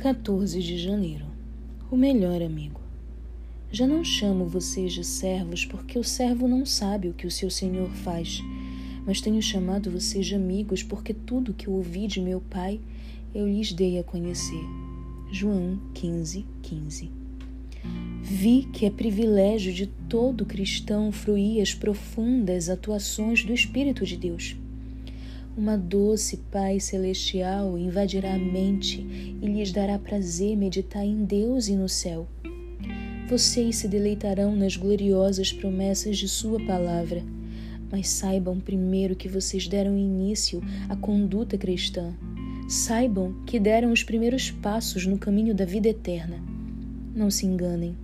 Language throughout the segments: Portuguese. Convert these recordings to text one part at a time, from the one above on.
14 de janeiro. O melhor amigo. Já não chamo vocês de servos, porque o servo não sabe o que o seu senhor faz, mas tenho chamado vocês de amigos, porque tudo que ouvi de meu pai eu lhes dei a conhecer. João 15, 15. Vi que é privilégio de todo cristão fruir as profundas atuações do Espírito de Deus uma doce paz celestial invadirá a mente e lhes dará prazer meditar em Deus e no céu. Vocês se deleitarão nas gloriosas promessas de Sua palavra, mas saibam primeiro que vocês deram início à conduta cristã. Saibam que deram os primeiros passos no caminho da vida eterna. Não se enganem.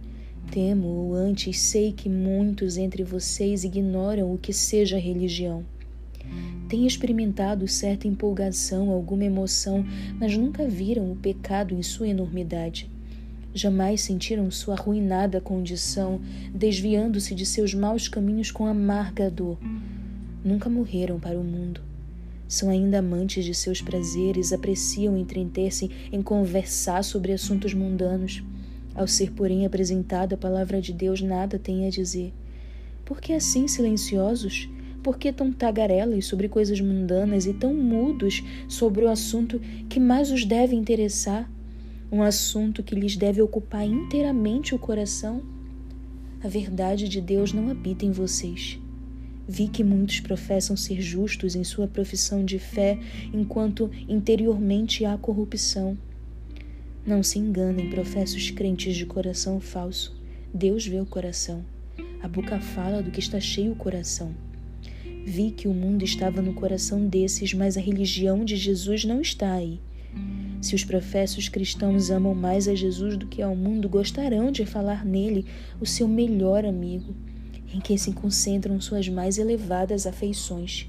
Temo ou antes sei que muitos entre vocês ignoram o que seja religião têm experimentado certa empolgação, alguma emoção, mas nunca viram o pecado em sua enormidade. Jamais sentiram sua arruinada condição, desviando-se de seus maus caminhos com amarga dor. Nunca morreram para o mundo. São ainda amantes de seus prazeres, apreciam entreter-se em conversar sobre assuntos mundanos. Ao ser, porém, apresentada a palavra de Deus, nada têm a dizer. Por que assim silenciosos? Por que tão tagarelas sobre coisas mundanas e tão mudos sobre o assunto que mais os deve interessar? Um assunto que lhes deve ocupar inteiramente o coração? A verdade de Deus não habita em vocês. Vi que muitos professam ser justos em sua profissão de fé, enquanto interiormente há corrupção. Não se enganem, professos crentes de coração falso. Deus vê o coração. A boca fala do que está cheio o coração. Vi que o mundo estava no coração desses, mas a religião de Jesus não está aí. Se os professos cristãos amam mais a Jesus do que ao mundo, gostarão de falar nele o seu melhor amigo, em quem se concentram suas mais elevadas afeições.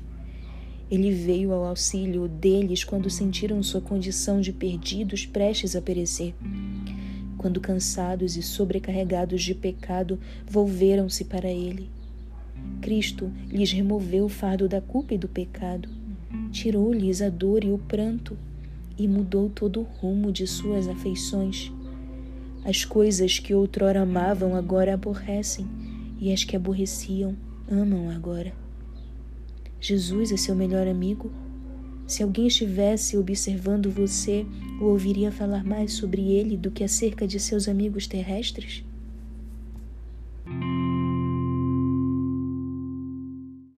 Ele veio ao auxílio deles quando sentiram sua condição de perdidos prestes a perecer. Quando cansados e sobrecarregados de pecado, volveram-se para ele. Cristo lhes removeu o fardo da culpa e do pecado, tirou-lhes a dor e o pranto e mudou todo o rumo de suas afeições. As coisas que outrora amavam agora aborrecem, e as que aborreciam amam agora. Jesus é seu melhor amigo? Se alguém estivesse observando você, o ouviria falar mais sobre ele do que acerca de seus amigos terrestres?